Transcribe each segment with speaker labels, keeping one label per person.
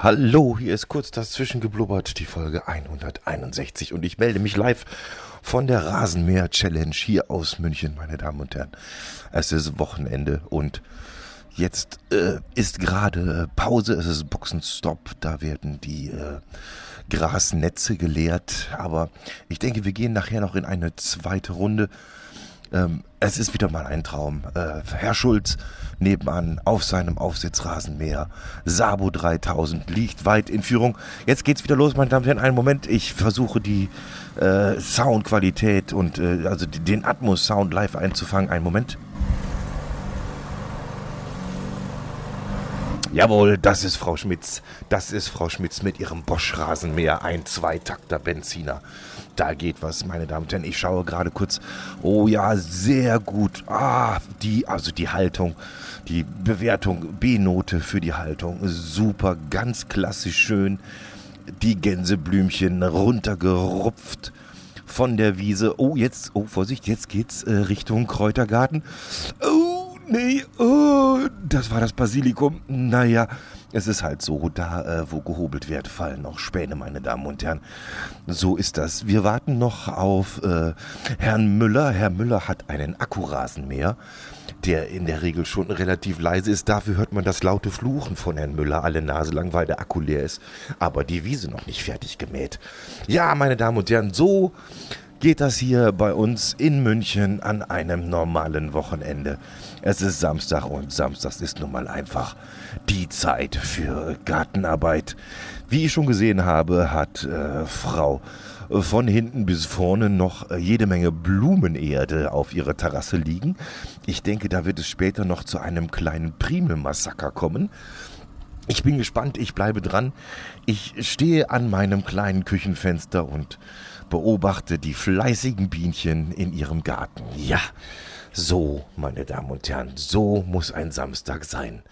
Speaker 1: Hallo, hier ist kurz das Zwischengeblubbert, die Folge 161 und ich melde mich live von der Rasenmäher Challenge hier aus München, meine Damen und Herren. Es ist Wochenende und jetzt äh, ist gerade Pause, es ist Boxenstopp, da werden die äh, Grasnetze geleert, aber ich denke, wir gehen nachher noch in eine zweite Runde. Ähm, es ist wieder mal ein Traum. Äh, Herr Schulz nebenan auf seinem Aufsitzrasenmäher. Sabo 3000 liegt weit in Führung. Jetzt geht's wieder los, meine Damen und Herren. Einen Moment, ich versuche die äh, Soundqualität und äh, also den Atmos-Sound live einzufangen. Einen Moment. Jawohl, das ist Frau Schmitz. Das ist Frau Schmitz mit ihrem Bosch-Rasenmäher. Ein Zweitakter Benziner. Da geht was, meine Damen und Herren. Ich schaue gerade kurz. Oh ja, sehr gut. Ah, die, also die Haltung, die Bewertung, B-Note für die Haltung. Super, ganz klassisch schön. Die Gänseblümchen runtergerupft von der Wiese. Oh, jetzt, oh, Vorsicht, jetzt geht's äh, Richtung Kräutergarten. Oh, nee, oh, das war das Basilikum. Naja, es ist halt so, da äh, wo gehobelt wird, fallen noch Späne, meine Damen und Herren. So ist das. Wir warten noch auf äh, Herrn Müller. Herr Müller hat einen Akkurasenmäher, der in der Regel schon relativ leise ist. Dafür hört man das laute Fluchen von Herrn Müller alle Nase lang, weil der Akku leer ist. Aber die Wiese noch nicht fertig gemäht. Ja, meine Damen und Herren, so geht das hier bei uns in München an einem normalen Wochenende. Es ist Samstag und Samstags ist nun mal einfach die Zeit für Gartenarbeit. Wie ich schon gesehen habe, hat äh, Frau von hinten bis vorne noch jede Menge Blumenerde auf ihrer Terrasse liegen. Ich denke, da wird es später noch zu einem kleinen Primelmassaker kommen. Ich bin gespannt, ich bleibe dran. Ich stehe an meinem kleinen Küchenfenster und beobachte die fleißigen Bienchen in ihrem Garten. Ja, so, meine Damen und Herren, so muss ein Samstag sein.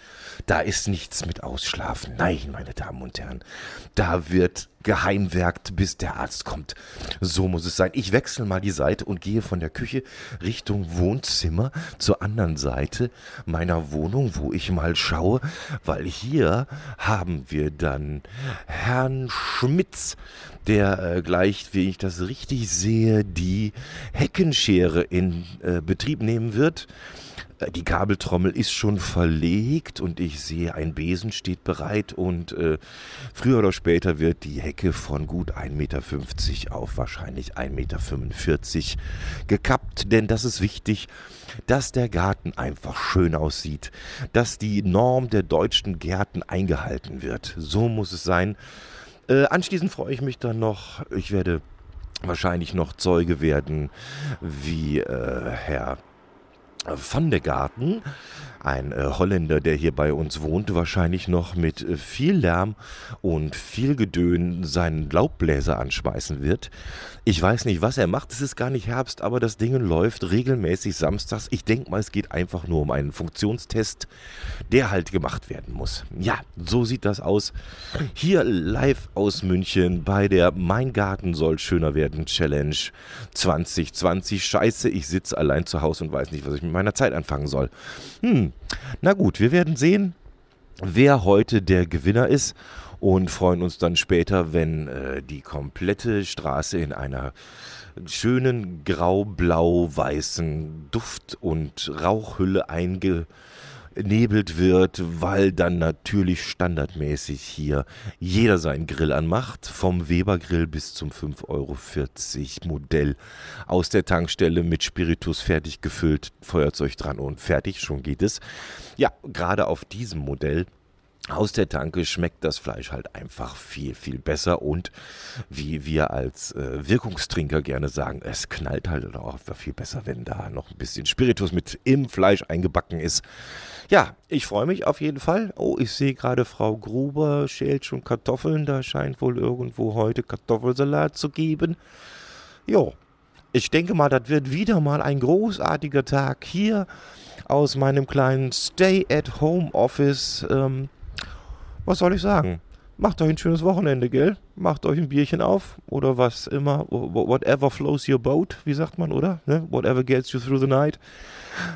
Speaker 1: Da ist nichts mit Ausschlafen. Nein, meine Damen und Herren, da wird geheimwerkt, bis der Arzt kommt. So muss es sein. Ich wechsle mal die Seite und gehe von der Küche Richtung Wohnzimmer zur anderen Seite meiner Wohnung, wo ich mal schaue, weil hier haben wir dann Herrn Schmitz, der äh, gleich, wie ich das richtig sehe, die Heckenschere in äh, Betrieb nehmen wird. Äh, die Kabeltrommel ist schon verlegt und ich sehe, ein Besen steht bereit und äh, früher oder später wird die Hecke von gut 1,50 Meter auf wahrscheinlich 1,45 Meter gekappt, denn das ist wichtig, dass der Garten einfach schön aussieht, dass die Norm der deutschen Gärten eingehalten wird. So muss es sein. Äh, anschließend freue ich mich dann noch, ich werde wahrscheinlich noch Zeuge werden, wie äh, Herr Van der Garten, ein äh, Holländer, der hier bei uns wohnt, wahrscheinlich noch mit äh, viel Lärm und viel Gedön seinen Laubbläser anschmeißen wird. Ich weiß nicht, was er macht. Es ist gar nicht Herbst, aber das Ding läuft regelmäßig samstags. Ich denke mal, es geht einfach nur um einen Funktionstest, der halt gemacht werden muss. Ja, so sieht das aus. Hier live aus München bei der Mein Garten soll schöner werden Challenge 2020. Scheiße, ich sitze allein zu Hause und weiß nicht, was ich mit meiner Zeit anfangen soll. Hm, na gut, wir werden sehen, wer heute der Gewinner ist und freuen uns dann später, wenn äh, die komplette Straße in einer schönen grau-blau-weißen Duft- und Rauchhülle einge nebelt wird, weil dann natürlich standardmäßig hier jeder seinen Grill anmacht, vom Weber Grill bis zum 5,40 Euro Modell aus der Tankstelle mit Spiritus fertig gefüllt, Feuerzeug dran und fertig, schon geht es. Ja, gerade auf diesem Modell aus der Tanke schmeckt das Fleisch halt einfach viel, viel besser und wie wir als äh, Wirkungstrinker gerne sagen, es knallt halt auch viel besser, wenn da noch ein bisschen Spiritus mit im Fleisch eingebacken ist. Ja, ich freue mich auf jeden Fall. Oh, ich sehe gerade, Frau Gruber schält schon Kartoffeln. Da scheint wohl irgendwo heute Kartoffelsalat zu geben. Jo, ich denke mal, das wird wieder mal ein großartiger Tag hier aus meinem kleinen Stay-at-Home-Office. Ähm, was soll ich sagen? macht euch ein schönes Wochenende, gell? Macht euch ein Bierchen auf oder was immer. Whatever flows your boat, wie sagt man, oder? Ne? Whatever gets you through the night.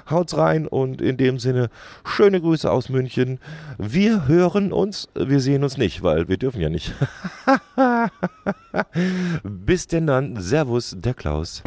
Speaker 1: Haut's rein und in dem Sinne schöne Grüße aus München. Wir hören uns, wir sehen uns nicht, weil wir dürfen ja nicht. Bis denn dann. Servus, der Klaus.